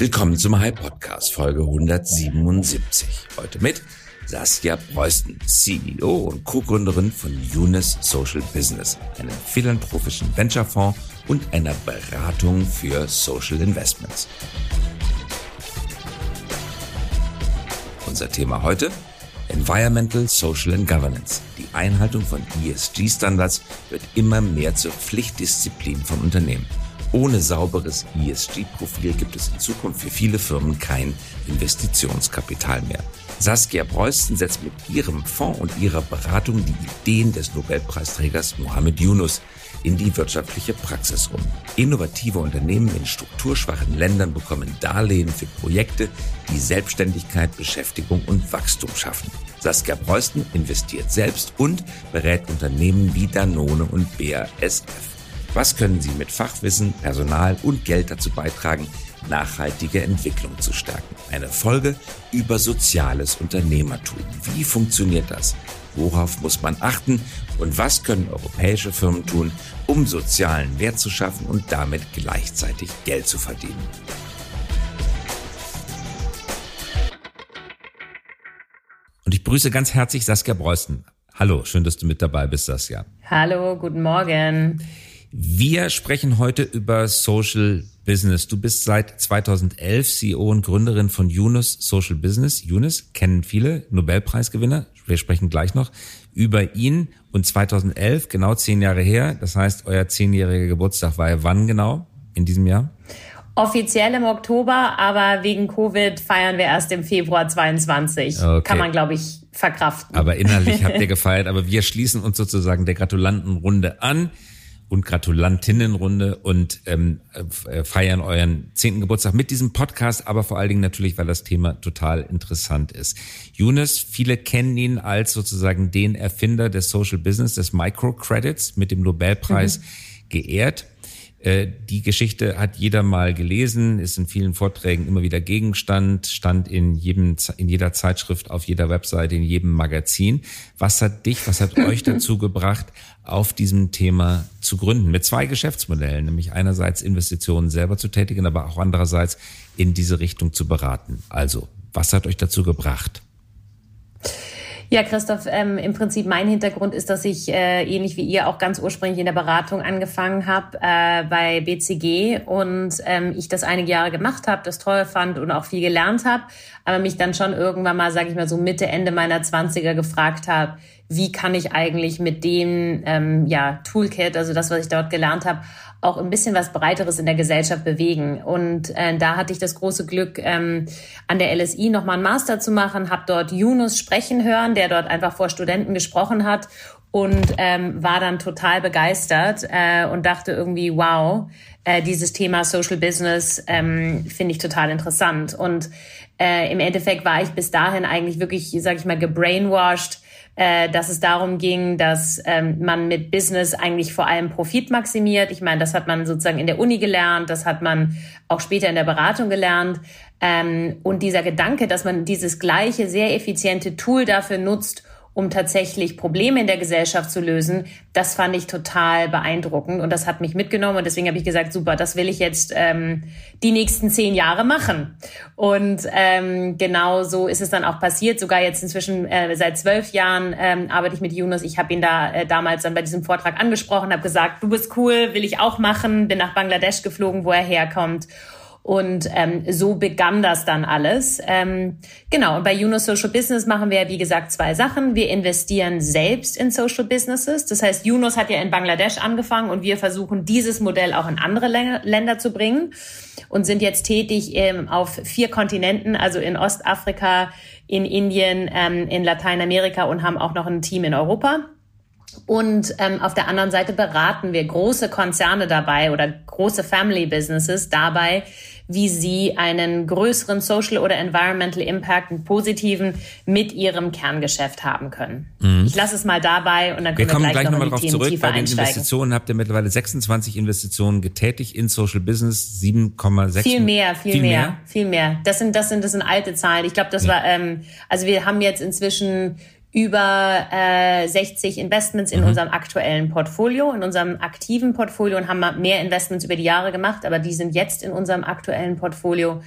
Willkommen zum High Podcast Folge 177. Heute mit Saskia Preußen, CEO und Co-Gründerin von Younes Social Business, einem philanthropischen Venturefonds und einer Beratung für Social Investments. Unser Thema heute Environmental, Social and Governance. Die Einhaltung von ESG-Standards wird immer mehr zur Pflichtdisziplin von Unternehmen. Ohne sauberes ESG-Profil gibt es in Zukunft für viele Firmen kein Investitionskapital mehr. Saskia Preußen setzt mit ihrem Fonds und ihrer Beratung die Ideen des Nobelpreisträgers Mohamed Yunus in die wirtschaftliche Praxis um. Innovative Unternehmen in strukturschwachen Ländern bekommen Darlehen für Projekte, die Selbstständigkeit, Beschäftigung und Wachstum schaffen. Saskia Preußen investiert selbst und berät Unternehmen wie Danone und BASF. Was können Sie mit Fachwissen, Personal und Geld dazu beitragen, nachhaltige Entwicklung zu stärken? Eine Folge über soziales Unternehmertum. Wie funktioniert das? Worauf muss man achten? Und was können europäische Firmen tun, um sozialen Wert zu schaffen und damit gleichzeitig Geld zu verdienen? Und ich begrüße ganz herzlich Saskia Preußen. Hallo, schön, dass du mit dabei bist, Saskia. Hallo, guten Morgen. Wir sprechen heute über Social Business. Du bist seit 2011 CEO und Gründerin von Yunus Social Business. Yunus kennen viele, Nobelpreisgewinner. Wir sprechen gleich noch über ihn. Und 2011, genau zehn Jahre her, das heißt, euer zehnjähriger Geburtstag war ja wann genau in diesem Jahr? Offiziell im Oktober, aber wegen Covid feiern wir erst im Februar 22. Okay. Kann man, glaube ich, verkraften. Aber innerlich habt ihr gefeiert. Aber wir schließen uns sozusagen der Gratulantenrunde an und Gratulantinnenrunde und ähm, äh, feiern euren zehnten Geburtstag mit diesem Podcast, aber vor allen Dingen natürlich, weil das Thema total interessant ist. Yunus, viele kennen ihn als sozusagen den Erfinder des Social Business, des Microcredits mit dem Nobelpreis mhm. geehrt. Äh, die Geschichte hat jeder mal gelesen, ist in vielen Vorträgen immer wieder Gegenstand, stand in jedem, in jeder Zeitschrift, auf jeder Webseite, in jedem Magazin. Was hat dich, was hat euch dazu gebracht, auf diesem Thema zu gründen? Mit zwei Geschäftsmodellen, nämlich einerseits Investitionen selber zu tätigen, aber auch andererseits in diese Richtung zu beraten. Also, was hat euch dazu gebracht? Ja, Christoph, ähm, im Prinzip mein Hintergrund ist, dass ich äh, ähnlich wie ihr auch ganz ursprünglich in der Beratung angefangen habe äh, bei BCG und ähm, ich das einige Jahre gemacht habe, das toll fand und auch viel gelernt habe, aber mich dann schon irgendwann mal, sage ich mal so Mitte, Ende meiner Zwanziger gefragt habe, wie kann ich eigentlich mit dem ähm, ja, Toolkit, also das, was ich dort gelernt habe, auch ein bisschen was Breiteres in der Gesellschaft bewegen. Und äh, da hatte ich das große Glück, ähm, an der LSI nochmal einen Master zu machen, habe dort Yunus sprechen hören, der dort einfach vor Studenten gesprochen hat und ähm, war dann total begeistert äh, und dachte irgendwie, wow, äh, dieses Thema Social Business ähm, finde ich total interessant. Und äh, im Endeffekt war ich bis dahin eigentlich wirklich, sag ich mal, gebrainwashed, äh, dass es darum ging, dass ähm, man mit Business eigentlich vor allem Profit maximiert. Ich meine, das hat man sozusagen in der Uni gelernt, das hat man auch später in der Beratung gelernt. Ähm, und dieser Gedanke, dass man dieses gleiche, sehr effiziente Tool dafür nutzt, um tatsächlich Probleme in der Gesellschaft zu lösen, das fand ich total beeindruckend und das hat mich mitgenommen und deswegen habe ich gesagt, super, das will ich jetzt ähm, die nächsten zehn Jahre machen. Und ähm, genau so ist es dann auch passiert. Sogar jetzt inzwischen äh, seit zwölf Jahren ähm, arbeite ich mit Yunus. Ich habe ihn da äh, damals dann bei diesem Vortrag angesprochen, habe gesagt, du bist cool, will ich auch machen, bin nach Bangladesch geflogen, wo er herkommt und ähm, so begann das dann alles. Ähm, genau, und bei Juno Social Business machen wir, wie gesagt, zwei Sachen. Wir investieren selbst in Social Businesses. Das heißt, Yunus hat ja in Bangladesch angefangen und wir versuchen, dieses Modell auch in andere Länder zu bringen und sind jetzt tätig ähm, auf vier Kontinenten, also in Ostafrika, in Indien, ähm, in Lateinamerika und haben auch noch ein Team in Europa. Und ähm, auf der anderen Seite beraten wir große Konzerne dabei oder große Family Businesses dabei, wie sie einen größeren Social oder Environmental Impact, einen positiven, mit ihrem Kerngeschäft haben können. Mhm. Ich lasse es mal dabei und dann können wir, wir gleich, gleich nochmal noch drauf zurück. Bei den Investitionen habt ihr mittlerweile 26 Investitionen getätigt in Social Business, 7,6. Viel mehr, viel, viel mehr, mehr, viel mehr. Das sind, das sind, das sind alte Zahlen. Ich glaube, das ja. war, ähm, also wir haben jetzt inzwischen über äh, 60 Investments in mhm. unserem aktuellen Portfolio, in unserem aktiven Portfolio und haben mehr Investments über die Jahre gemacht, aber die sind jetzt in unserem aktuellen Portfolio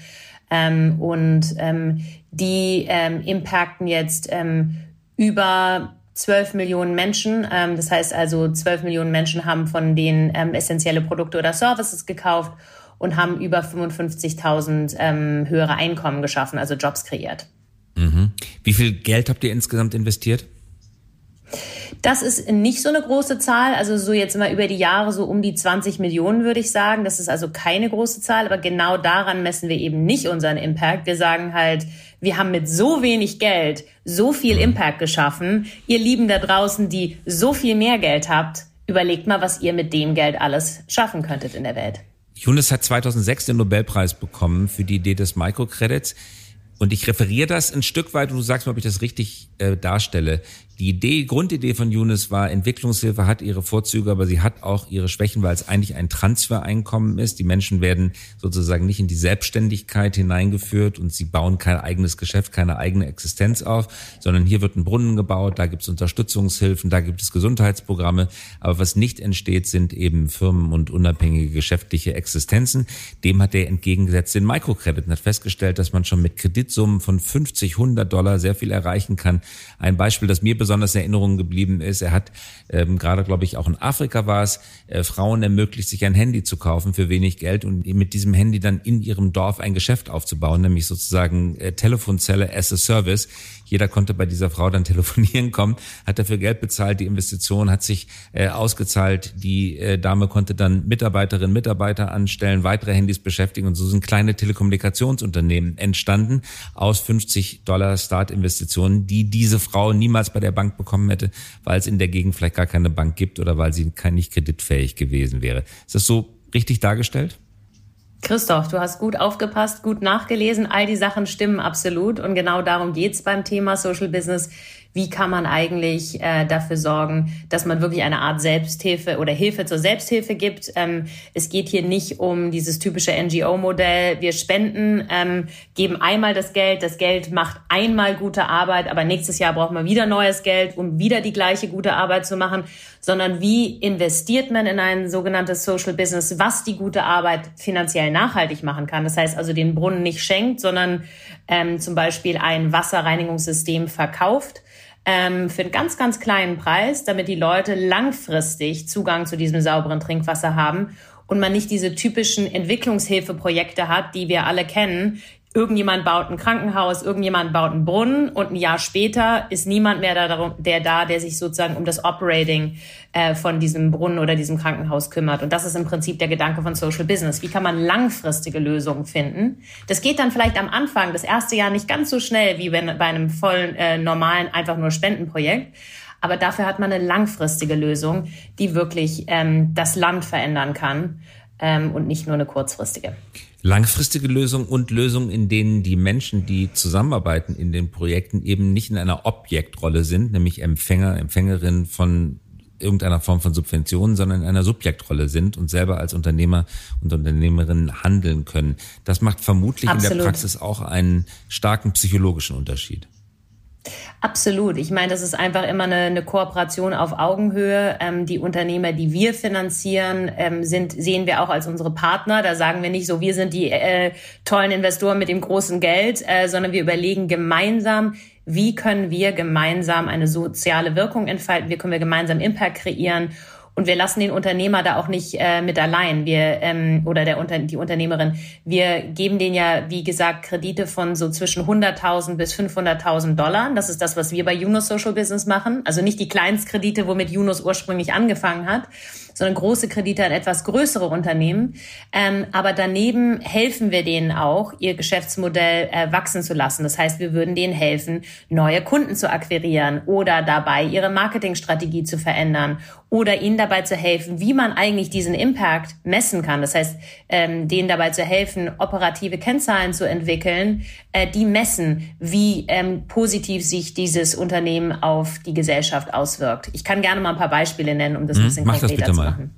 ähm, und ähm, die ähm, impacten jetzt ähm, über 12 Millionen Menschen. Ähm, das heißt also, 12 Millionen Menschen haben von denen ähm, essentielle Produkte oder Services gekauft und haben über 55.000 ähm, höhere Einkommen geschaffen, also Jobs kreiert. Mhm. Wie viel Geld habt ihr insgesamt investiert? Das ist nicht so eine große Zahl, also so jetzt immer über die Jahre so um die 20 Millionen würde ich sagen. Das ist also keine große Zahl, aber genau daran messen wir eben nicht unseren Impact. Wir sagen halt, wir haben mit so wenig Geld so viel Impact geschaffen. Ihr Lieben da draußen, die so viel mehr Geld habt, überlegt mal, was ihr mit dem Geld alles schaffen könntet in der Welt. Yunus hat 2006 den Nobelpreis bekommen für die Idee des Microcredits. Und ich referiere das ein Stück weit und du sagst mal, ob ich das richtig äh, darstelle. Die Idee, Grundidee von Yunus war, Entwicklungshilfe hat ihre Vorzüge, aber sie hat auch ihre Schwächen, weil es eigentlich ein Transfereinkommen ist. Die Menschen werden sozusagen nicht in die Selbstständigkeit hineingeführt und sie bauen kein eigenes Geschäft, keine eigene Existenz auf, sondern hier wird ein Brunnen gebaut, da gibt es Unterstützungshilfen, da gibt es Gesundheitsprogramme. Aber was nicht entsteht, sind eben Firmen und unabhängige geschäftliche Existenzen. Dem hat er entgegengesetzt den Microcredit und hat festgestellt, dass man schon mit Kreditsummen von 50, 100 Dollar sehr viel erreichen kann. Ein Beispiel, das mir besonders in Erinnerung geblieben ist. Er hat ähm, gerade, glaube ich, auch in Afrika war es, äh, Frauen ermöglicht, sich ein Handy zu kaufen für wenig Geld und mit diesem Handy dann in ihrem Dorf ein Geschäft aufzubauen, nämlich sozusagen äh, Telefonzelle as a Service. Jeder konnte bei dieser Frau dann telefonieren kommen, hat dafür Geld bezahlt, die Investition hat sich äh, ausgezahlt, die äh, Dame konnte dann Mitarbeiterinnen, Mitarbeiter anstellen, weitere Handys beschäftigen und so sind kleine Telekommunikationsunternehmen entstanden aus 50 Dollar Startinvestitionen, die diese Frau niemals bei der Bank bekommen hätte, weil es in der Gegend vielleicht gar keine Bank gibt oder weil sie nicht kreditfähig gewesen wäre. Ist das so richtig dargestellt? Christoph, du hast gut aufgepasst, gut nachgelesen. All die Sachen stimmen absolut. Und genau darum geht's beim Thema Social Business wie kann man eigentlich äh, dafür sorgen, dass man wirklich eine Art Selbsthilfe oder Hilfe zur Selbsthilfe gibt. Ähm, es geht hier nicht um dieses typische NGO-Modell. Wir spenden, ähm, geben einmal das Geld, das Geld macht einmal gute Arbeit, aber nächstes Jahr braucht man wieder neues Geld, um wieder die gleiche gute Arbeit zu machen, sondern wie investiert man in ein sogenanntes Social Business, was die gute Arbeit finanziell nachhaltig machen kann. Das heißt also den Brunnen nicht schenkt, sondern ähm, zum Beispiel ein Wasserreinigungssystem verkauft ähm, für einen ganz, ganz kleinen Preis, damit die Leute langfristig Zugang zu diesem sauberen Trinkwasser haben und man nicht diese typischen Entwicklungshilfeprojekte hat, die wir alle kennen, irgendjemand baut ein Krankenhaus, irgendjemand baut einen Brunnen und ein Jahr später ist niemand mehr da, der da, der sich sozusagen um das Operating äh, von diesem Brunnen oder diesem Krankenhaus kümmert. Und das ist im Prinzip der Gedanke von Social Business. Wie kann man langfristige Lösungen finden? Das geht dann vielleicht am Anfang, das erste Jahr nicht ganz so schnell wie wenn, bei einem vollen, äh, normalen, einfach nur Spendenprojekt. Aber dafür hat man eine langfristige Lösung, die wirklich ähm, das Land verändern kann ähm, und nicht nur eine kurzfristige langfristige Lösung und Lösungen, in denen die Menschen, die zusammenarbeiten in den Projekten, eben nicht in einer Objektrolle sind, nämlich Empfänger, Empfängerin von irgendeiner Form von Subventionen, sondern in einer Subjektrolle sind und selber als Unternehmer und Unternehmerin handeln können. Das macht vermutlich Absolut. in der Praxis auch einen starken psychologischen Unterschied. Absolut. Ich meine, das ist einfach immer eine, eine Kooperation auf Augenhöhe. Ähm, die Unternehmer, die wir finanzieren, ähm, sind, sehen wir auch als unsere Partner. Da sagen wir nicht so, wir sind die äh, tollen Investoren mit dem großen Geld, äh, sondern wir überlegen gemeinsam, wie können wir gemeinsam eine soziale Wirkung entfalten, wie können wir gemeinsam Impact kreieren und wir lassen den Unternehmer da auch nicht äh, mit allein. Wir ähm, oder der Unter die Unternehmerin. Wir geben denen ja, wie gesagt, Kredite von so zwischen 100.000 bis 500.000 Dollar. Das ist das, was wir bei Yunus Social Business machen. Also nicht die Kleinstkredite, womit Yunus ursprünglich angefangen hat, sondern große Kredite an etwas größere Unternehmen. Ähm, aber daneben helfen wir denen auch, ihr Geschäftsmodell äh, wachsen zu lassen. Das heißt, wir würden denen helfen, neue Kunden zu akquirieren oder dabei ihre Marketingstrategie zu verändern oder ihnen dabei zu helfen, wie man eigentlich diesen Impact messen kann. Das heißt, ähm, denen dabei zu helfen, operative Kennzahlen zu entwickeln, äh, die messen, wie ähm, positiv sich dieses Unternehmen auf die Gesellschaft auswirkt. Ich kann gerne mal ein paar Beispiele nennen, um das ein hm, bisschen konkreter zu machen.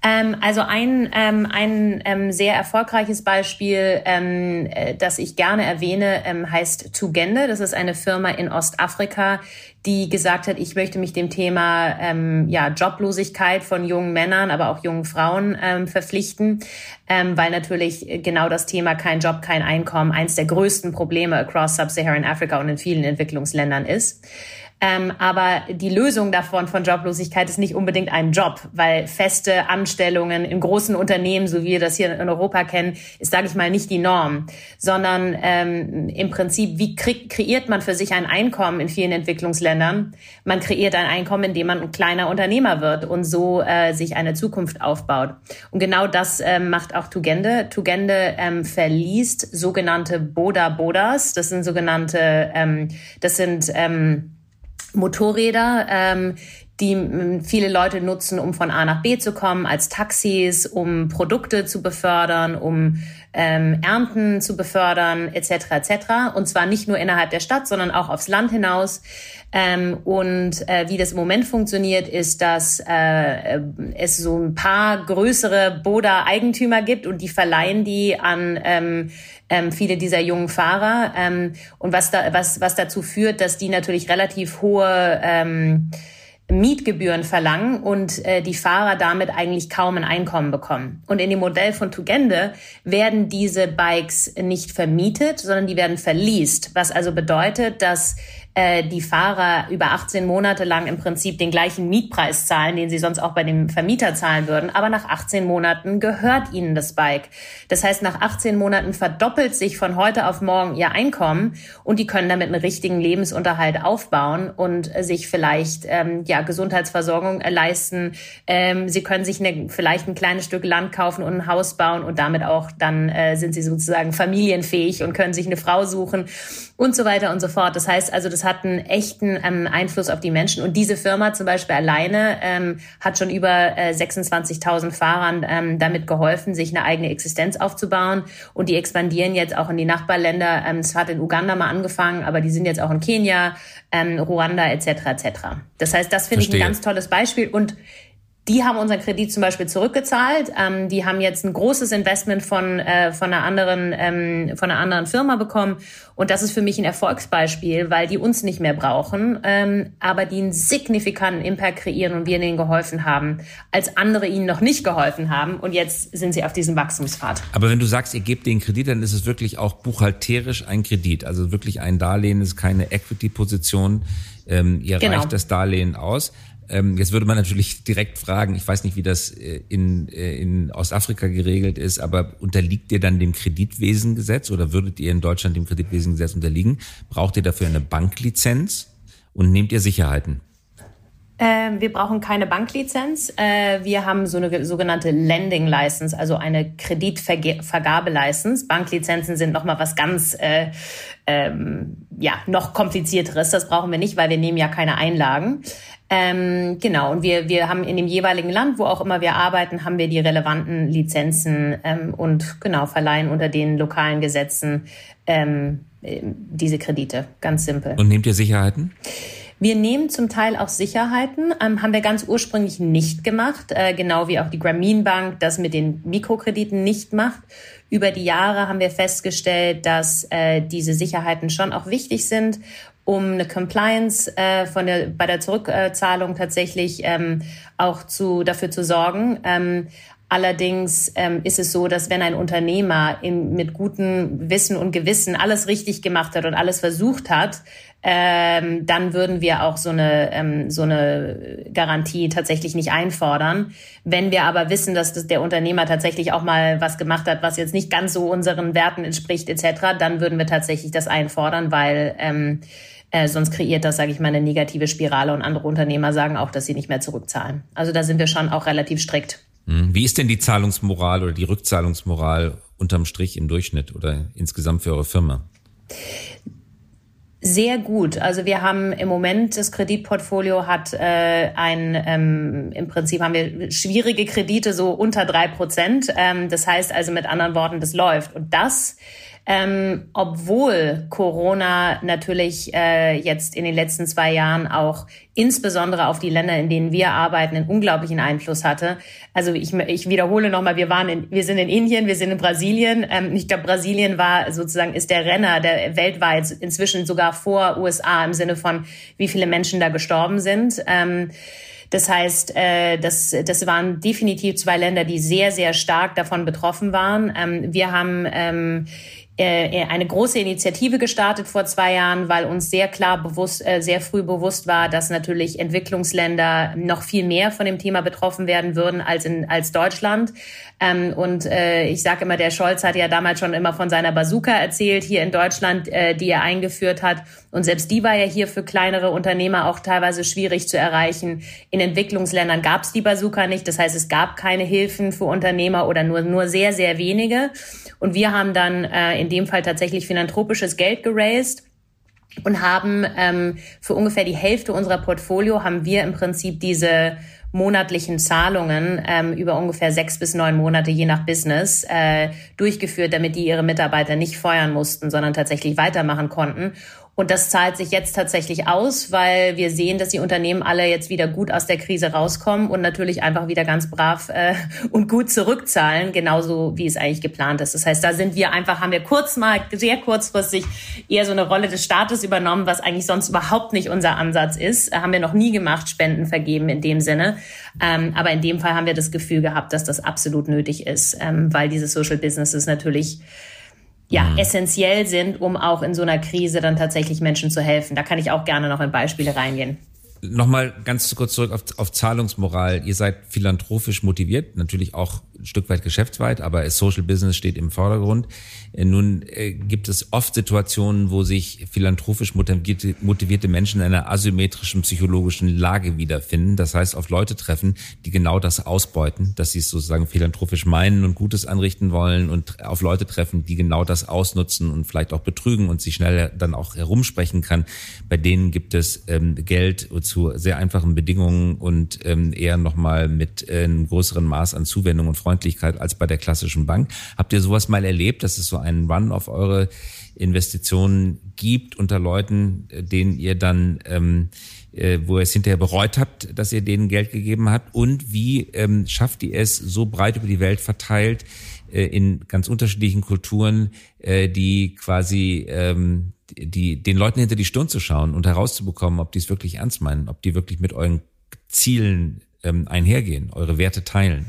Ähm, also ein, ähm, ein ähm, sehr erfolgreiches Beispiel, ähm, äh, das ich gerne erwähne, ähm, heißt Tugende. Das ist eine Firma in Ostafrika, die gesagt hat, ich möchte mich dem Thema ähm, ja, Joblosigkeit von jungen Männern, aber auch jungen Frauen ähm, verpflichten, ähm, weil natürlich genau das Thema kein Job, kein Einkommen eins der größten Probleme across Sub-Saharan Africa und in vielen Entwicklungsländern ist. Ähm, aber die Lösung davon von Joblosigkeit ist nicht unbedingt ein Job, weil feste Anstellungen in großen Unternehmen, so wie wir das hier in Europa kennen, ist, sage ich mal, nicht die Norm, sondern ähm, im Prinzip, wie kre kreiert man für sich ein Einkommen in vielen Entwicklungsländern? Man kreiert ein Einkommen, indem man ein kleiner Unternehmer wird und so äh, sich eine Zukunft aufbaut. Und genau das ähm, macht auch Tugende. Tugende ähm, verliest sogenannte Boda Bodas. Das sind sogenannte, ähm, das sind ähm, Motorräder, ähm, die viele Leute nutzen, um von A nach B zu kommen, als Taxis, um Produkte zu befördern, um ähm, Ernten zu befördern, etc. etc. Und zwar nicht nur innerhalb der Stadt, sondern auch aufs Land hinaus. Ähm, und äh, wie das im Moment funktioniert, ist, dass äh, es so ein paar größere Boda-Eigentümer gibt und die verleihen die an ähm, ähm, viele dieser jungen Fahrer. Ähm, und was, da, was, was dazu führt, dass die natürlich relativ hohe ähm, Mietgebühren verlangen und äh, die Fahrer damit eigentlich kaum ein Einkommen bekommen. Und in dem Modell von Tugende werden diese Bikes nicht vermietet, sondern die werden verleast, was also bedeutet, dass äh, die Fahrer über 18 Monate lang im Prinzip den gleichen Mietpreis zahlen, den sie sonst auch bei dem Vermieter zahlen würden. Aber nach 18 Monaten gehört ihnen das Bike. Das heißt, nach 18 Monaten verdoppelt sich von heute auf morgen ihr Einkommen und die können damit einen richtigen Lebensunterhalt aufbauen und sich vielleicht ähm, ja Gesundheitsversorgung leisten. Ähm, sie können sich eine, vielleicht ein kleines Stück Land kaufen und ein Haus bauen und damit auch dann äh, sind sie sozusagen familienfähig und können sich eine Frau suchen und so weiter und so fort. Das heißt also, das hat einen echten ähm, Einfluss auf die Menschen. Und diese Firma zum Beispiel alleine ähm, hat schon über äh, 26.000 Fahrern ähm, damit geholfen, sich eine eigene Existenz aufzubauen. Und die expandieren jetzt auch in die Nachbarländer. Ähm, es hat in Uganda mal angefangen, aber die sind jetzt auch in Kenia, ähm, Ruanda etc. etc. Das heißt, das finde ich ein ganz tolles Beispiel. Und die haben unseren Kredit zum Beispiel zurückgezahlt. Ähm, die haben jetzt ein großes Investment von, äh, von, einer anderen, ähm, von einer anderen Firma bekommen. Und das ist für mich ein Erfolgsbeispiel, weil die uns nicht mehr brauchen, ähm, aber die einen signifikanten Impact kreieren und wir ihnen geholfen haben, als andere ihnen noch nicht geholfen haben. Und jetzt sind sie auf diesem Wachstumspfad. Aber wenn du sagst, ihr gebt den Kredit, dann ist es wirklich auch buchhalterisch ein Kredit. Also wirklich ein Darlehen ist keine Equity-Position. Ähm, ihr genau. reicht das Darlehen aus. Ähm, jetzt würde man natürlich direkt fragen, ich weiß nicht, wie das äh, in, äh, in Ostafrika geregelt ist, aber unterliegt ihr dann dem Kreditwesengesetz oder würdet ihr in Deutschland dem Kreditwesengesetz unterliegen? Braucht ihr dafür eine Banklizenz und nehmt ihr Sicherheiten? Ähm, wir brauchen keine Banklizenz. Äh, wir haben so eine sogenannte Lending License, also eine Kreditvergabelicense. Banklizenzen sind nochmal was ganz, äh, ähm, ja, noch komplizierteres. Das brauchen wir nicht, weil wir nehmen ja keine Einlagen. Ähm, genau, und wir, wir haben in dem jeweiligen Land, wo auch immer wir arbeiten, haben wir die relevanten Lizenzen ähm, und genau verleihen unter den lokalen Gesetzen ähm, diese Kredite. Ganz simpel. Und nehmt ihr Sicherheiten? Wir nehmen zum Teil auch Sicherheiten, ähm, haben wir ganz ursprünglich nicht gemacht, äh, genau wie auch die Grameen Bank das mit den Mikrokrediten nicht macht. Über die Jahre haben wir festgestellt, dass äh, diese Sicherheiten schon auch wichtig sind um eine Compliance äh, von der, bei der Zurückzahlung tatsächlich ähm, auch zu, dafür zu sorgen. Ähm, Allerdings ähm, ist es so, dass wenn ein Unternehmer in, mit gutem Wissen und Gewissen alles richtig gemacht hat und alles versucht hat, ähm, dann würden wir auch so eine, ähm, so eine Garantie tatsächlich nicht einfordern. Wenn wir aber wissen, dass das der Unternehmer tatsächlich auch mal was gemacht hat, was jetzt nicht ganz so unseren Werten entspricht etc., dann würden wir tatsächlich das einfordern, weil ähm, äh, sonst kreiert das, sage ich mal, eine negative Spirale und andere Unternehmer sagen auch, dass sie nicht mehr zurückzahlen. Also da sind wir schon auch relativ strikt. Hm. Wie ist denn die Zahlungsmoral oder die Rückzahlungsmoral unterm Strich im Durchschnitt oder insgesamt für eure Firma? Sehr gut. Also wir haben im Moment das Kreditportfolio hat äh, ein ähm, im Prinzip haben wir schwierige Kredite so unter drei Prozent. Ähm, das heißt also mit anderen Worten, das läuft und das ähm, obwohl Corona natürlich äh, jetzt in den letzten zwei Jahren auch insbesondere auf die Länder, in denen wir arbeiten, einen unglaublichen Einfluss hatte. Also ich, ich wiederhole nochmal, wir waren in, wir sind in Indien, wir sind in Brasilien. Ähm, ich glaube, Brasilien war sozusagen, ist der Renner der weltweit inzwischen sogar vor USA im Sinne von, wie viele Menschen da gestorben sind. Ähm, das heißt, äh, das, das waren definitiv zwei Länder, die sehr, sehr stark davon betroffen waren. Ähm, wir haben ähm, äh, eine große Initiative gestartet vor zwei Jahren, weil uns sehr klar bewusst, äh, sehr früh bewusst war, dass natürlich Entwicklungsländer noch viel mehr von dem Thema betroffen werden würden als in als Deutschland. Ähm, und äh, ich sage immer, der Scholz hat ja damals schon immer von seiner Bazooka erzählt hier in Deutschland, die er eingeführt hat. Und selbst die war ja hier für kleinere Unternehmer auch teilweise schwierig zu erreichen. In Entwicklungsländern gab es die Bazooka nicht. Das heißt, es gab keine Hilfen für Unternehmer oder nur, nur sehr, sehr wenige. Und wir haben dann äh, in dem Fall tatsächlich philanthropisches Geld geraced und haben ähm, für ungefähr die Hälfte unserer Portfolio haben wir im Prinzip diese monatlichen Zahlungen ähm, über ungefähr sechs bis neun Monate je nach Business äh, durchgeführt, damit die ihre Mitarbeiter nicht feuern mussten, sondern tatsächlich weitermachen konnten. Und das zahlt sich jetzt tatsächlich aus, weil wir sehen, dass die Unternehmen alle jetzt wieder gut aus der Krise rauskommen und natürlich einfach wieder ganz brav äh, und gut zurückzahlen, genauso wie es eigentlich geplant ist. Das heißt, da sind wir einfach, haben wir kurz mal, sehr kurzfristig eher so eine Rolle des Staates übernommen, was eigentlich sonst überhaupt nicht unser Ansatz ist. Haben wir noch nie gemacht, Spenden vergeben in dem Sinne. Ähm, aber in dem Fall haben wir das Gefühl gehabt, dass das absolut nötig ist, ähm, weil diese Social Businesses natürlich ja, mhm. essentiell sind, um auch in so einer Krise dann tatsächlich Menschen zu helfen. Da kann ich auch gerne noch in Beispiele reingehen. Nochmal ganz kurz zurück auf, auf Zahlungsmoral. Ihr seid philanthropisch motiviert, natürlich auch ein Stück weit geschäftsweit, aber Social Business steht im Vordergrund. Äh, nun äh, gibt es oft Situationen, wo sich philanthropisch motivierte, motivierte Menschen in einer asymmetrischen psychologischen Lage wiederfinden. Das heißt, auf Leute treffen, die genau das ausbeuten, dass sie es sozusagen philanthropisch meinen und Gutes anrichten wollen und auf Leute treffen, die genau das ausnutzen und vielleicht auch betrügen und sich schnell dann auch herumsprechen kann. Bei denen gibt es ähm, Geld zu sehr einfachen Bedingungen und ähm, eher nochmal mit äh, einem größeren Maß an Zuwendung und Freundlichkeit als bei der klassischen Bank. Habt ihr sowas mal erlebt, dass es so einen Run auf eure Investitionen gibt unter Leuten, äh, denen ihr dann ähm, äh, wo ihr es hinterher bereut habt, dass ihr denen Geld gegeben habt und wie ähm, schafft ihr es so breit über die Welt verteilt in ganz unterschiedlichen Kulturen, äh, die quasi ähm, die, den Leuten hinter die Stirn zu schauen und herauszubekommen, ob die es wirklich ernst meinen, ob die wirklich mit euren Zielen ähm, einhergehen, eure Werte teilen?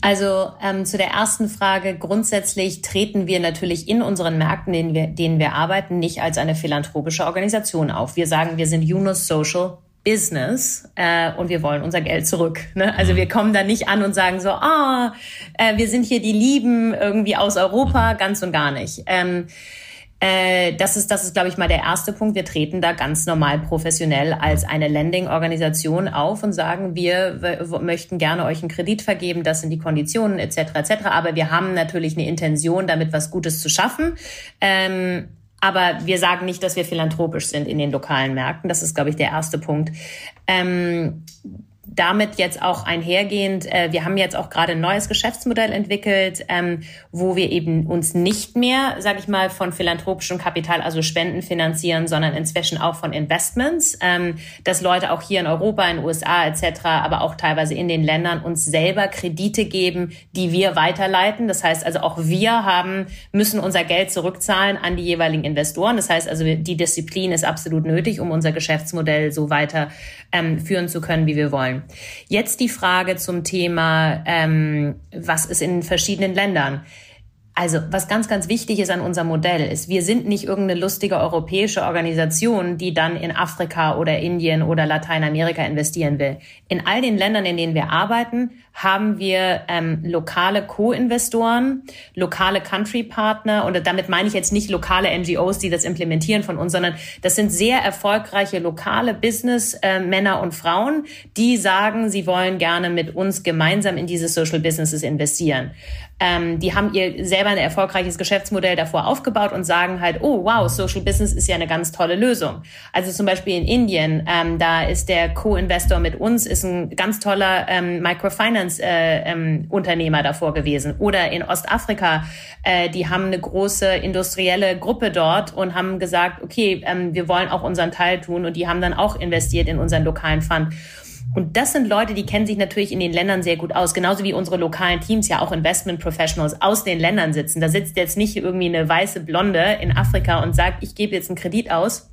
Also ähm, zu der ersten Frage. Grundsätzlich treten wir natürlich in unseren Märkten, denen wir, denen wir arbeiten, nicht als eine philanthropische Organisation auf. Wir sagen, wir sind Yunus Social Business äh, und wir wollen unser Geld zurück. Ne? Also wir kommen da nicht an und sagen so, ah, äh, wir sind hier die Lieben irgendwie aus Europa, ganz und gar nicht. Ähm, äh, das ist, das ist, glaube ich, mal der erste Punkt. Wir treten da ganz normal professionell als eine Lending-Organisation auf und sagen, wir, wir möchten gerne euch einen Kredit vergeben, das sind die Konditionen etc. etc. Aber wir haben natürlich eine Intention, damit was Gutes zu schaffen. Ähm, aber wir sagen nicht, dass wir philanthropisch sind in den lokalen Märkten. Das ist, glaube ich, der erste Punkt. Ähm, damit jetzt auch einhergehend, äh, wir haben jetzt auch gerade ein neues Geschäftsmodell entwickelt, ähm, wo wir eben uns nicht mehr, sage ich mal, von philanthropischem Kapital, also Spenden finanzieren, sondern inzwischen auch von Investments, ähm, dass Leute auch hier in Europa, in den USA etc., aber auch teilweise in den Ländern uns selber Kredite geben, die wir weiterleiten. Das heißt also auch wir haben müssen unser Geld zurückzahlen an die jeweiligen Investoren. Das heißt also die Disziplin ist absolut nötig, um unser Geschäftsmodell so weiter ähm, führen zu können, wie wir wollen. Jetzt die Frage zum Thema, ähm, was ist in verschiedenen Ländern? Also, was ganz, ganz wichtig ist an unserem Modell, ist, wir sind nicht irgendeine lustige europäische Organisation, die dann in Afrika oder Indien oder Lateinamerika investieren will. In all den Ländern, in denen wir arbeiten, haben wir ähm, lokale Co-Investoren, lokale Country-Partner und damit meine ich jetzt nicht lokale NGOs, die das implementieren von uns, sondern das sind sehr erfolgreiche lokale Business-Männer äh, und Frauen, die sagen, sie wollen gerne mit uns gemeinsam in diese Social Businesses investieren. Ähm, die haben ihr selber ein erfolgreiches Geschäftsmodell davor aufgebaut und sagen halt, oh wow, Social Business ist ja eine ganz tolle Lösung. Also zum Beispiel in Indien, ähm, da ist der Co-Investor mit uns, ist ein ganz toller ähm, Microfinance Finance-Unternehmer äh, ähm, davor gewesen. Oder in Ostafrika, äh, die haben eine große industrielle Gruppe dort und haben gesagt, okay, ähm, wir wollen auch unseren Teil tun und die haben dann auch investiert in unseren lokalen Fund. Und das sind Leute, die kennen sich natürlich in den Ländern sehr gut aus, genauso wie unsere lokalen Teams ja auch Investment Professionals aus den Ländern sitzen. Da sitzt jetzt nicht irgendwie eine weiße Blonde in Afrika und sagt, ich gebe jetzt einen Kredit aus,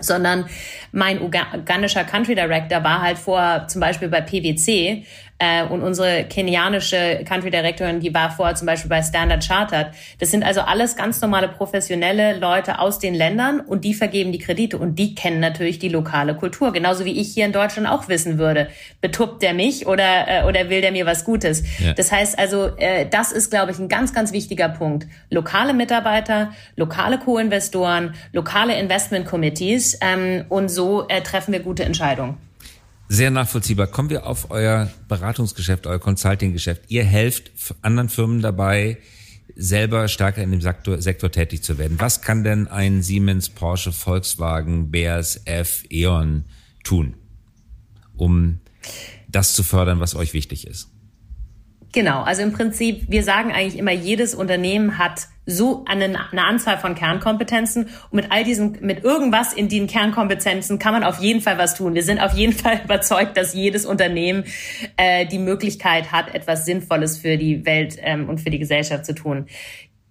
sondern mein ugandischer Country Director war halt vor zum Beispiel bei PwC äh, und unsere kenianische Country Directorin, die war vorher zum Beispiel bei Standard Chartered. Das sind also alles ganz normale professionelle Leute aus den Ländern und die vergeben die Kredite und die kennen natürlich die lokale Kultur. Genauso wie ich hier in Deutschland auch wissen würde, betuppt der mich oder, äh, oder will der mir was Gutes? Ja. Das heißt also, äh, das ist, glaube ich, ein ganz, ganz wichtiger Punkt. Lokale Mitarbeiter, lokale Co-Investoren, lokale Investment Committees ähm, und so äh, treffen wir gute Entscheidungen. Sehr nachvollziehbar. Kommen wir auf euer Beratungsgeschäft, euer Consulting-Geschäft. Ihr helft anderen Firmen dabei, selber stärker in dem Sektor, Sektor tätig zu werden. Was kann denn ein Siemens, Porsche, Volkswagen, BASF, E.ON tun, um das zu fördern, was euch wichtig ist? Genau, also im Prinzip, wir sagen eigentlich immer, jedes Unternehmen hat so eine, eine Anzahl von Kernkompetenzen und mit all diesen, mit irgendwas in den Kernkompetenzen kann man auf jeden Fall was tun. Wir sind auf jeden Fall überzeugt, dass jedes Unternehmen äh, die Möglichkeit hat, etwas Sinnvolles für die Welt ähm, und für die Gesellschaft zu tun.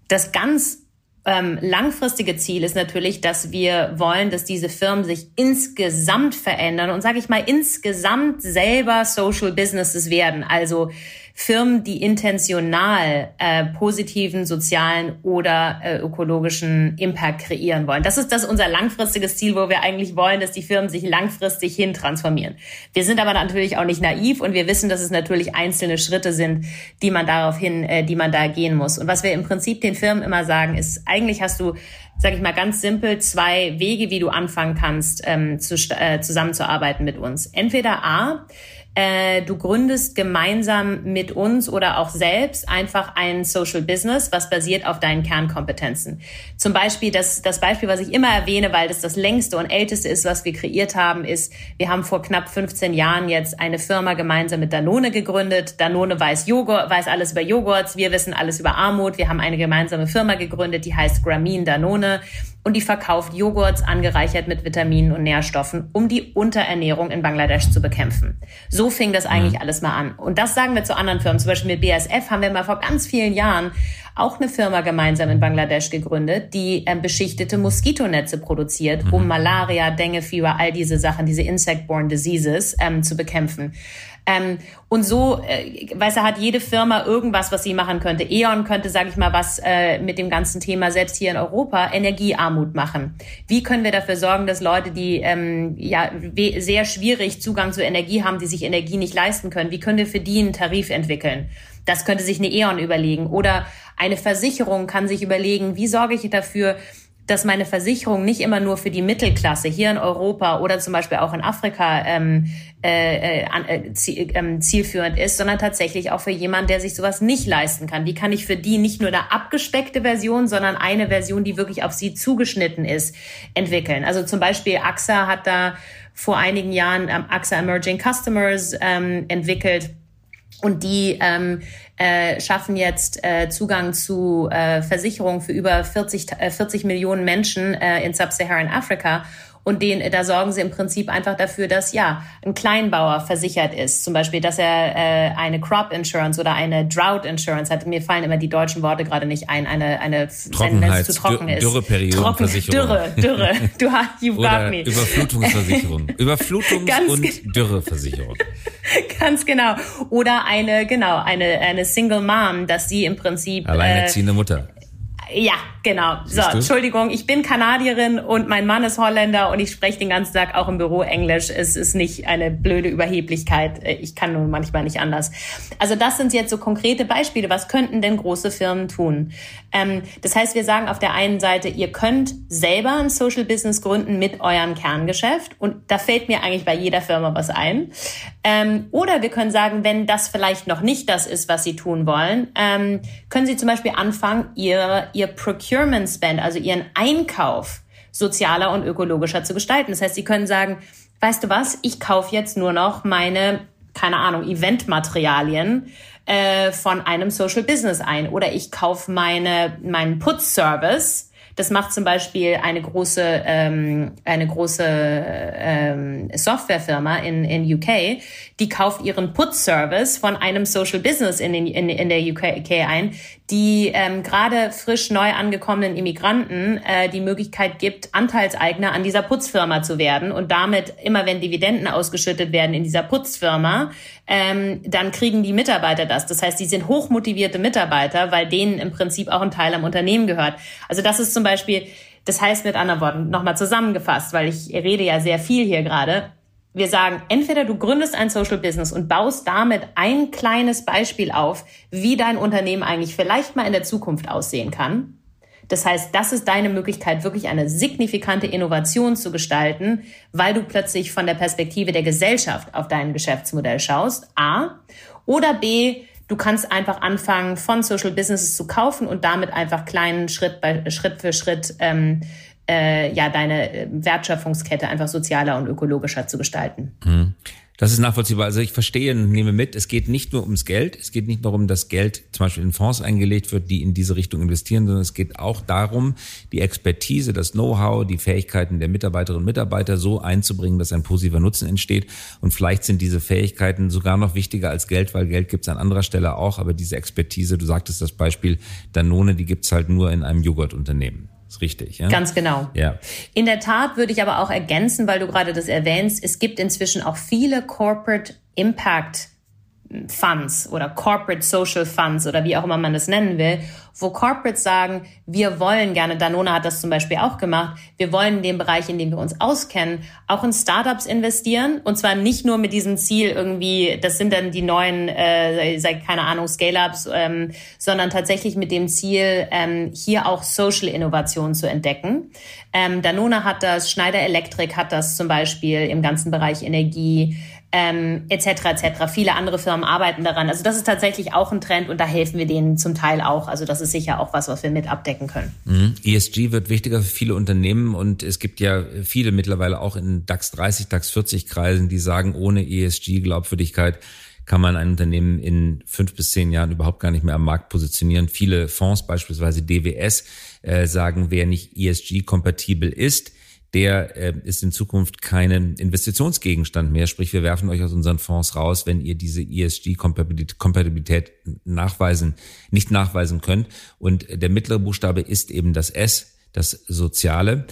Das ganz ähm, langfristige Ziel ist natürlich, dass wir wollen, dass diese Firmen sich insgesamt verändern und sage ich mal insgesamt selber Social Businesses werden. Also Firmen, die intentional äh, positiven sozialen oder äh, ökologischen Impact kreieren wollen. Das ist das unser langfristiges Ziel, wo wir eigentlich wollen, dass die Firmen sich langfristig hin transformieren. Wir sind aber natürlich auch nicht naiv und wir wissen, dass es natürlich einzelne Schritte sind, die man daraufhin, äh, die man da gehen muss. Und was wir im Prinzip den Firmen immer sagen, ist, eigentlich hast du sage ich mal ganz simpel, zwei Wege, wie du anfangen kannst, ähm, zu, äh, zusammenzuarbeiten mit uns. Entweder A, äh, du gründest gemeinsam mit uns oder auch selbst einfach ein Social Business, was basiert auf deinen Kernkompetenzen. Zum Beispiel, das, das Beispiel, was ich immer erwähne, weil das das längste und älteste ist, was wir kreiert haben, ist, wir haben vor knapp 15 Jahren jetzt eine Firma gemeinsam mit Danone gegründet. Danone weiß Joghurt, weiß alles über Joghurts, wir wissen alles über Armut. Wir haben eine gemeinsame Firma gegründet, die heißt Gramin Danone und die verkauft Joghurts angereichert mit Vitaminen und Nährstoffen, um die Unterernährung in Bangladesch zu bekämpfen. So fing das eigentlich mhm. alles mal an. Und das sagen wir zu anderen Firmen. Zum Beispiel mit BASF haben wir mal vor ganz vielen Jahren auch eine Firma gemeinsam in Bangladesch gegründet, die ähm, beschichtete Moskitonetze produziert, um mhm. Malaria, Dengue-Fieber, all diese Sachen, diese Insect-borne Diseases ähm, zu bekämpfen. Ähm, und so, äh, weiß er, hat jede Firma irgendwas, was sie machen könnte. E.ON könnte, sage ich mal, was äh, mit dem ganzen Thema selbst hier in Europa Energiearmut machen. Wie können wir dafür sorgen, dass Leute, die ähm, ja sehr schwierig Zugang zu Energie haben, die sich Energie nicht leisten können, wie können wir für die einen Tarif entwickeln? Das könnte sich eine E.ON überlegen. Oder eine Versicherung kann sich überlegen, wie sorge ich dafür, dass meine Versicherung nicht immer nur für die Mittelklasse hier in Europa oder zum Beispiel auch in Afrika ähm, äh, äh, äh, zielführend ist, sondern tatsächlich auch für jemanden, der sich sowas nicht leisten kann. Wie kann ich für die nicht nur eine abgespeckte Version, sondern eine Version, die wirklich auf sie zugeschnitten ist, entwickeln? Also zum Beispiel AXA hat da vor einigen Jahren ähm, AXA Emerging Customers ähm, entwickelt und die ähm, äh, schaffen jetzt äh, Zugang zu äh, Versicherungen für über 40, äh, 40 Millionen Menschen äh, in Sub-Saharan Afrika. Und den, da sorgen sie im Prinzip einfach dafür, dass ja ein Kleinbauer versichert ist. Zum Beispiel, dass er äh, eine Crop Insurance oder eine Drought Insurance hat. Mir fallen immer die deutschen Worte gerade nicht ein. Eine, eine wenn es zu trocken ist. Dürreperiodenversicherung. Dürre, Dürre. Du hast, you got me. Überflutungsversicherung. Überflutungs- und Dürreversicherung. Ganz genau. Oder eine, genau, eine, eine Single Mom, dass sie im Prinzip. Alleinerziehende äh, Mutter. Ja, genau. So, Entschuldigung, ich bin Kanadierin und mein Mann ist Holländer und ich spreche den ganzen Tag auch im Büro Englisch. Es ist nicht eine blöde Überheblichkeit. Ich kann nur manchmal nicht anders. Also das sind jetzt so konkrete Beispiele. Was könnten denn große Firmen tun? Ähm, das heißt, wir sagen auf der einen Seite, ihr könnt selber ein Social Business gründen mit eurem Kerngeschäft und da fällt mir eigentlich bei jeder Firma was ein. Ähm, oder wir können sagen, wenn das vielleicht noch nicht das ist, was Sie tun wollen, ähm, können Sie zum Beispiel anfangen, Ihr, Ihr Procurement Spend, also Ihren Einkauf sozialer und ökologischer zu gestalten. Das heißt, Sie können sagen, weißt du was, ich kaufe jetzt nur noch meine keine Ahnung, Eventmaterialien äh, von einem Social Business ein. Oder ich kaufe meine meinen Putzservice. Das macht zum Beispiel eine große, ähm, eine große ähm, Softwarefirma in, in UK, die kauft ihren Put-Service von einem Social Business in, den, in, in der UK ein, die ähm, gerade frisch neu angekommenen Immigranten äh, die Möglichkeit gibt, Anteilseigner an dieser Putzfirma zu werden und damit immer wenn Dividenden ausgeschüttet werden in dieser Putzfirma, ähm, dann kriegen die Mitarbeiter das. Das heißt, die sind hochmotivierte Mitarbeiter, weil denen im Prinzip auch ein Teil am Unternehmen gehört. Also das ist zum Beispiel, das heißt mit anderen Worten, nochmal zusammengefasst, weil ich rede ja sehr viel hier gerade. Wir sagen, entweder du gründest ein Social Business und baust damit ein kleines Beispiel auf, wie dein Unternehmen eigentlich vielleicht mal in der Zukunft aussehen kann. Das heißt, das ist deine Möglichkeit, wirklich eine signifikante Innovation zu gestalten, weil du plötzlich von der Perspektive der Gesellschaft auf dein Geschäftsmodell schaust. A. Oder B. Du kannst einfach anfangen, von Social Businesses zu kaufen und damit einfach kleinen Schritt bei Schritt für Schritt ähm, äh, ja deine äh, Wertschöpfungskette einfach sozialer und ökologischer zu gestalten. Mhm. Das ist nachvollziehbar. Also ich verstehe und nehme mit, es geht nicht nur ums Geld, es geht nicht nur darum, dass Geld zum Beispiel in Fonds eingelegt wird, die in diese Richtung investieren, sondern es geht auch darum, die Expertise, das Know-how, die Fähigkeiten der Mitarbeiterinnen und Mitarbeiter so einzubringen, dass ein positiver Nutzen entsteht. Und vielleicht sind diese Fähigkeiten sogar noch wichtiger als Geld, weil Geld gibt es an anderer Stelle auch, aber diese Expertise, du sagtest das Beispiel Danone, die gibt es halt nur in einem Joghurtunternehmen. Ist richtig, ja? Ganz genau. Ja. In der Tat würde ich aber auch ergänzen, weil du gerade das erwähnst, es gibt inzwischen auch viele Corporate Impact Funds oder Corporate Social Funds oder wie auch immer man das nennen will, wo Corporates sagen, wir wollen gerne, Danone hat das zum Beispiel auch gemacht, wir wollen in dem Bereich, in dem wir uns auskennen, auch in Startups investieren und zwar nicht nur mit diesem Ziel irgendwie, das sind dann die neuen, äh, keine Ahnung, Scale-Ups, ähm, sondern tatsächlich mit dem Ziel, ähm, hier auch Social Innovation zu entdecken. Ähm, Danone hat das, Schneider Electric hat das zum Beispiel im ganzen Bereich Energie ähm, etc. etc. Viele andere Firmen arbeiten daran. Also das ist tatsächlich auch ein Trend und da helfen wir denen zum Teil auch. Also das ist sicher auch was, was wir mit abdecken können. Mhm. ESG wird wichtiger für viele Unternehmen und es gibt ja viele mittlerweile auch in DAX 30, DAX 40 Kreisen, die sagen, ohne ESG Glaubwürdigkeit kann man ein Unternehmen in fünf bis zehn Jahren überhaupt gar nicht mehr am Markt positionieren. Viele Fonds, beispielsweise DWS, äh, sagen, wer nicht ESG-kompatibel ist, der äh, ist in Zukunft kein Investitionsgegenstand mehr. Sprich, wir werfen euch aus unseren Fonds raus, wenn ihr diese ESG-Kompatibilität nachweisen, nicht nachweisen könnt. Und der mittlere Buchstabe ist eben das S, das Soziale.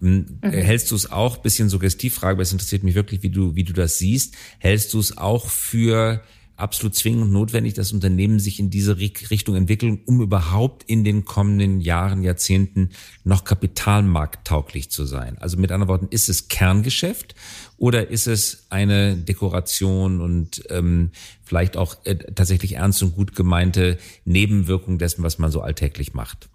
Hm, mhm. Hältst du es auch, bisschen Suggestivfrage, aber es interessiert mich wirklich, wie du, wie du das siehst. Hältst du es auch für absolut zwingend notwendig, dass Unternehmen sich in diese Richtung entwickeln, um überhaupt in den kommenden Jahren, Jahrzehnten noch kapitalmarkttauglich zu sein. Also mit anderen Worten, ist es Kerngeschäft oder ist es eine Dekoration und ähm, vielleicht auch äh, tatsächlich ernst und gut gemeinte Nebenwirkung dessen, was man so alltäglich macht?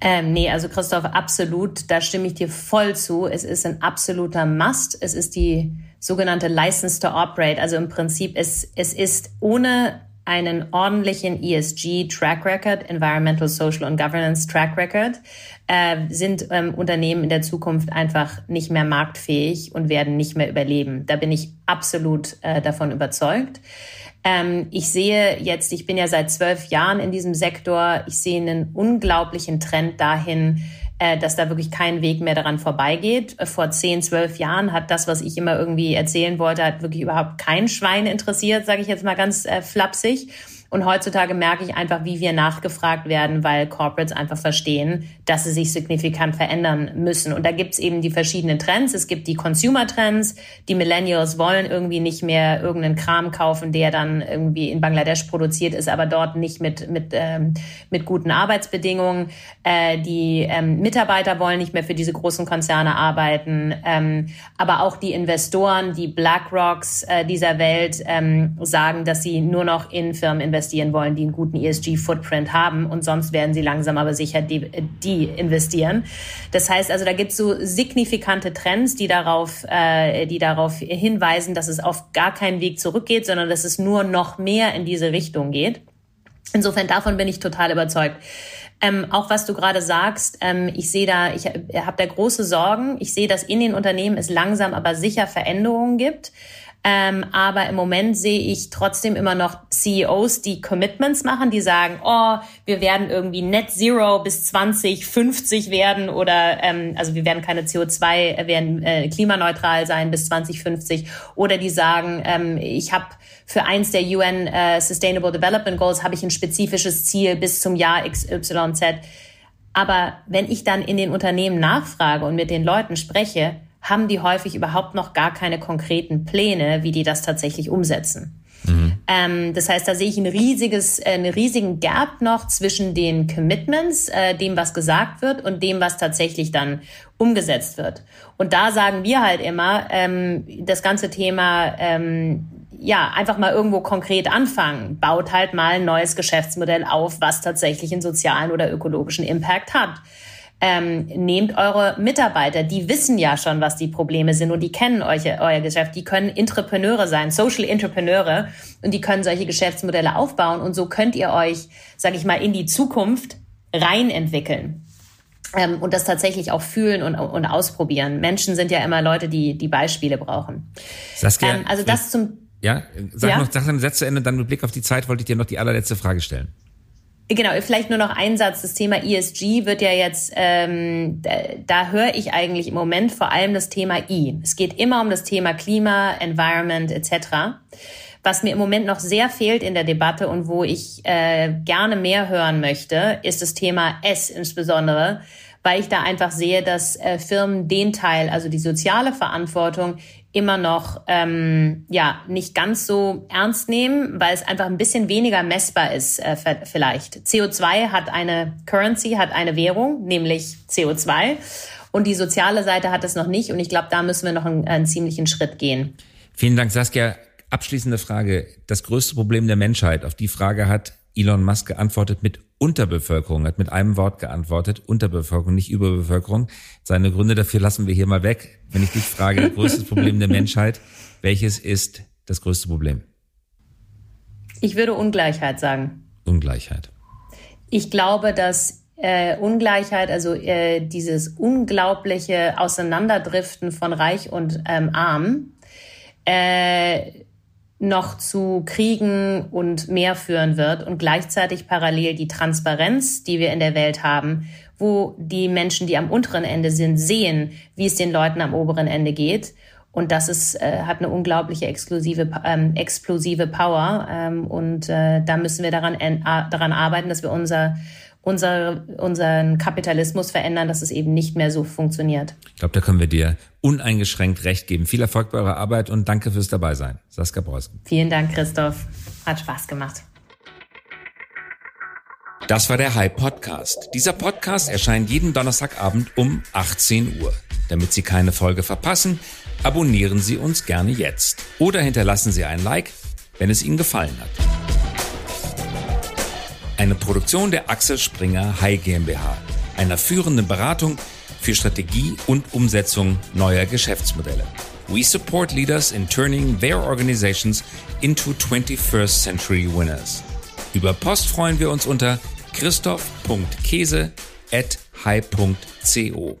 Ähm, nee, also Christoph, absolut, da stimme ich dir voll zu. Es ist ein absoluter Must. Es ist die sogenannte License to Operate. Also im Prinzip, es, es ist ohne einen ordentlichen ESG Track Record, Environmental, Social und Governance Track Record, äh, sind ähm, Unternehmen in der Zukunft einfach nicht mehr marktfähig und werden nicht mehr überleben. Da bin ich absolut äh, davon überzeugt. Ähm, ich sehe jetzt, ich bin ja seit zwölf Jahren in diesem Sektor, ich sehe einen unglaublichen Trend dahin, dass da wirklich kein Weg mehr daran vorbeigeht. Äh, vor zehn, zwölf Jahren hat das, was ich immer irgendwie erzählen wollte, hat wirklich überhaupt kein Schwein interessiert, sage ich jetzt mal ganz äh, flapsig. Und heutzutage merke ich einfach, wie wir nachgefragt werden, weil Corporates einfach verstehen, dass sie sich signifikant verändern müssen. Und da gibt's eben die verschiedenen Trends. Es gibt die Consumer-Trends. Die Millennials wollen irgendwie nicht mehr irgendeinen Kram kaufen, der dann irgendwie in Bangladesch produziert ist, aber dort nicht mit, mit, ähm, mit guten Arbeitsbedingungen. Äh, die ähm, Mitarbeiter wollen nicht mehr für diese großen Konzerne arbeiten. Ähm, aber auch die Investoren, die BlackRocks äh, dieser Welt ähm, sagen, dass sie nur noch in Firmen investieren investieren wollen, die einen guten ESG-Footprint haben und sonst werden sie langsam aber sicher die, die investieren. Das heißt also, da gibt es so signifikante Trends, die darauf, äh, die darauf hinweisen, dass es auf gar keinen Weg zurückgeht, sondern dass es nur noch mehr in diese Richtung geht. Insofern davon bin ich total überzeugt. Ähm, auch was du gerade sagst, ähm, ich sehe da, ich habe da große Sorgen. Ich sehe, dass in den Unternehmen es langsam aber sicher Veränderungen gibt. Ähm, aber im Moment sehe ich trotzdem immer noch CEOs, die Commitments machen, die sagen, oh, wir werden irgendwie Net Zero bis 2050 werden oder ähm, also wir werden keine CO2, äh, werden äh, klimaneutral sein bis 2050 oder die sagen, ähm, ich habe für eins der UN äh, Sustainable Development Goals habe ich ein spezifisches Ziel bis zum Jahr XYZ. Aber wenn ich dann in den Unternehmen nachfrage und mit den Leuten spreche, haben die häufig überhaupt noch gar keine konkreten Pläne, wie die das tatsächlich umsetzen. Mhm. Ähm, das heißt, da sehe ich ein riesiges, äh, einen riesigen Gap noch zwischen den Commitments, äh, dem, was gesagt wird, und dem, was tatsächlich dann umgesetzt wird. Und da sagen wir halt immer, ähm, das ganze Thema, ähm, ja, einfach mal irgendwo konkret anfangen. Baut halt mal ein neues Geschäftsmodell auf, was tatsächlich einen sozialen oder ökologischen Impact hat ähm, nehmt eure Mitarbeiter, die wissen ja schon, was die Probleme sind und die kennen euch, euer Geschäft, die können Entrepreneure sein, Social Entrepreneure und die können solche Geschäftsmodelle aufbauen und so könnt ihr euch, sage ich mal, in die Zukunft rein entwickeln. Ähm, und das tatsächlich auch fühlen und, und ausprobieren. Menschen sind ja immer Leute, die die Beispiele brauchen. Saskia, ähm, also das zum ja, sag ja? noch, sag deinen Satz zu Ende, dann mit Blick auf die Zeit wollte ich dir noch die allerletzte Frage stellen. Genau, vielleicht nur noch ein Satz. Das Thema ESG wird ja jetzt, ähm, da, höre ich eigentlich im Moment vor allem das Thema I. Es geht immer um das Thema Klima, Environment etc. Was mir im Moment noch sehr fehlt in der Debatte und wo ich äh, gerne mehr hören möchte, ist das Thema S insbesondere, weil ich da einfach sehe, dass äh, Firmen den Teil, also die soziale Verantwortung, immer noch ähm, ja nicht ganz so ernst nehmen, weil es einfach ein bisschen weniger messbar ist äh, vielleicht. CO2 hat eine Currency, hat eine Währung, nämlich CO2 und die soziale Seite hat es noch nicht und ich glaube, da müssen wir noch einen, einen ziemlichen Schritt gehen. Vielen Dank, Saskia. Abschließende Frage. Das größte Problem der Menschheit, auf die Frage hat Elon Musk geantwortet mit Unterbevölkerung, hat mit einem Wort geantwortet, Unterbevölkerung, nicht Überbevölkerung. Seine Gründe dafür lassen wir hier mal weg. Wenn ich dich frage, größtes Problem der Menschheit, welches ist das größte Problem? Ich würde Ungleichheit sagen. Ungleichheit. Ich glaube, dass äh, Ungleichheit, also äh, dieses unglaubliche Auseinanderdriften von Reich und ähm, Arm, äh, noch zu Kriegen und mehr führen wird und gleichzeitig parallel die Transparenz, die wir in der Welt haben, wo die Menschen, die am unteren Ende sind, sehen, wie es den Leuten am oberen Ende geht. Und das ist, äh, hat eine unglaubliche exklusive, ähm, explosive Power. Ähm, und äh, da müssen wir daran, daran arbeiten, dass wir unser unser, unseren Kapitalismus verändern, dass es eben nicht mehr so funktioniert. Ich glaube, da können wir dir uneingeschränkt recht geben. Viel Erfolg bei eurer Arbeit und danke fürs Dabeisein. Saskia Breusken. Vielen Dank, Christoph. Hat Spaß gemacht. Das war der High Podcast. Dieser Podcast erscheint jeden Donnerstagabend um 18 Uhr. Damit Sie keine Folge verpassen, abonnieren Sie uns gerne jetzt oder hinterlassen Sie ein Like, wenn es Ihnen gefallen hat. Eine Produktion der Axel Springer High GmbH, einer führenden Beratung für Strategie und Umsetzung neuer Geschäftsmodelle. We support leaders in turning their organizations into 21st century winners. Über Post freuen wir uns unter christoph.käse at high.co.